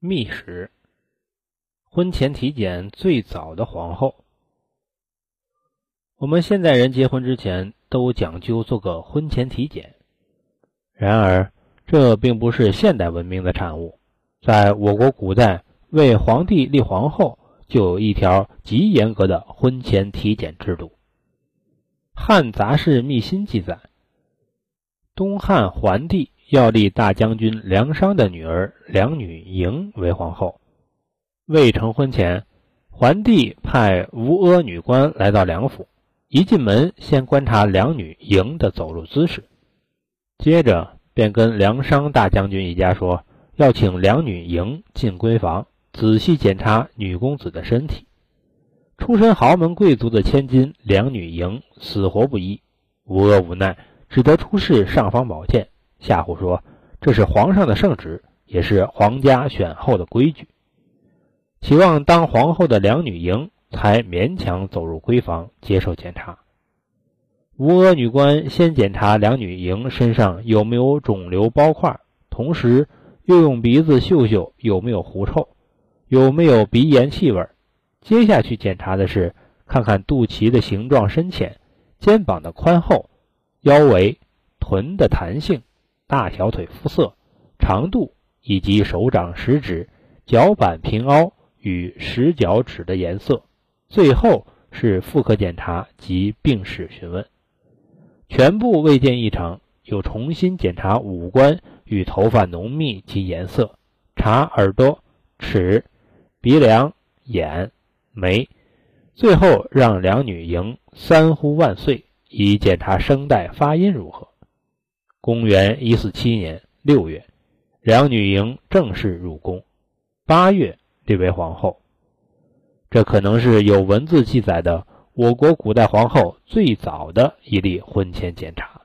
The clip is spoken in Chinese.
秘史：婚前体检最早的皇后。我们现代人结婚之前都讲究做个婚前体检，然而这并不是现代文明的产物。在我国古代，为皇帝立皇后就有一条极严格的婚前体检制度。《汉杂氏秘辛》记载，东汉桓帝。要立大将军梁商的女儿梁女莹为皇后。未成婚前，桓帝派吴阿女官来到梁府，一进门先观察梁女莹的走路姿势，接着便跟梁商大将军一家说，要请梁女莹进闺房，仔细检查女公子的身体。出身豪门贵族的千金梁女莹死活不依，吴阿无奈，只得出示尚方宝剑。吓唬说：“这是皇上的圣旨，也是皇家选后的规矩。”期望当皇后的两女莹才勉强走入闺房接受检查。吴阿女官先检查两女莹身上有没有肿瘤包块，同时又用鼻子嗅嗅有没有狐臭，有没有鼻炎气味。接下去检查的是看看肚脐的形状深浅、肩膀的宽厚、腰围、臀的弹性。大小腿肤色、长度以及手掌食指、脚板平凹与食脚趾的颜色，最后是妇科检查及病史询问。全部未见异常，又重新检查五官与头发浓密及颜色，查耳朵、齿、鼻梁、眼、眉，最后让两女迎三呼万岁，以检查声带发音如何。公元一四七年六月，梁女莹正式入宫，八月立为皇后。这可能是有文字记载的我国古代皇后最早的一例婚前检查。